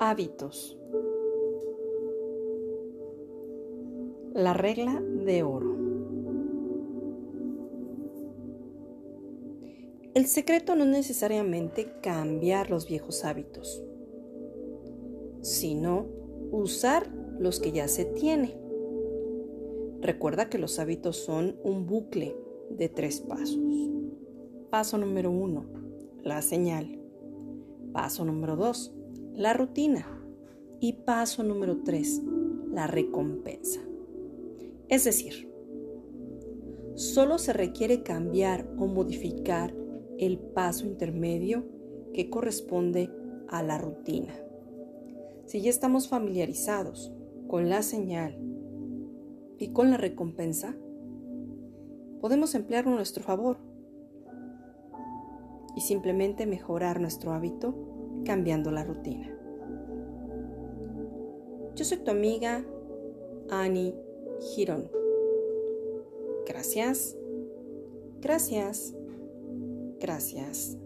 Hábitos. La regla de oro. El secreto no es necesariamente cambiar los viejos hábitos, sino usar los que ya se tiene. Recuerda que los hábitos son un bucle de tres pasos. Paso número uno, la señal. Paso número dos, la rutina. Y paso número tres, la recompensa. Es decir, solo se requiere cambiar o modificar el paso intermedio que corresponde a la rutina. Si ya estamos familiarizados con la señal y con la recompensa, podemos emplearlo a nuestro favor y simplemente mejorar nuestro hábito cambiando la rutina. Yo soy tu amiga Annie Girón. Gracias, gracias, gracias.